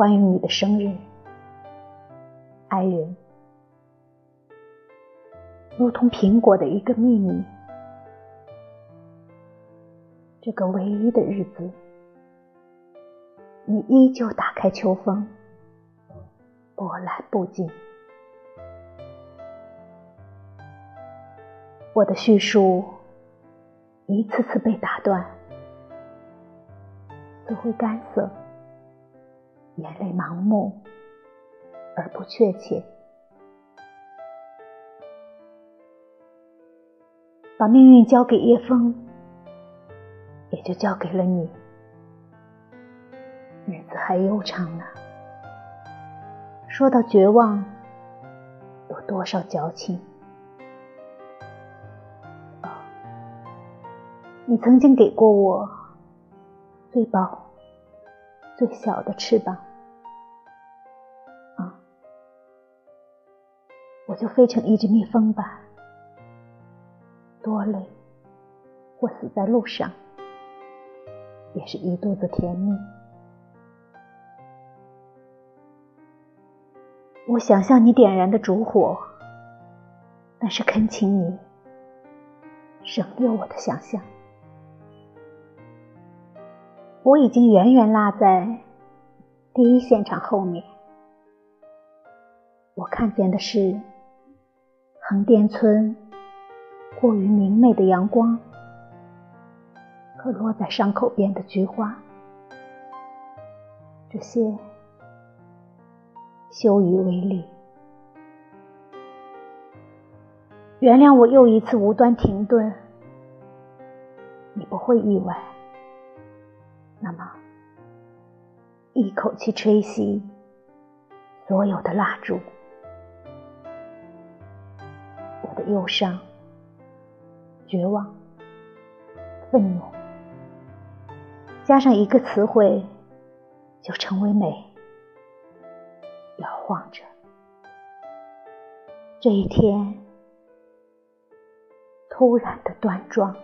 关于你的生日，爱人，如同苹果的一个秘密。这个唯一的日子，你依旧打开秋风，波澜不惊。我的叙述一次次被打断，似乎干涩，眼泪盲目而不确切，把命运交给叶枫，也就交给了你。日子还悠长呢，说到绝望，有多少矫情？你曾经给过我最宝、最小的翅膀，啊，我就飞成一只蜜蜂吧，多累或死在路上，也是一肚子甜蜜。我想象你点燃的烛火，那是恳请你省略我的想象。我已经远远落在第一现场后面，我看见的是横店村过于明媚的阳光和落在伤口边的菊花，这些羞于为力。原谅我又一次无端停顿，你不会意外。那么，一口气吹熄所有的蜡烛，我的忧伤、绝望、愤怒，加上一个词汇，就成为美。摇晃着，这一天突然的断状。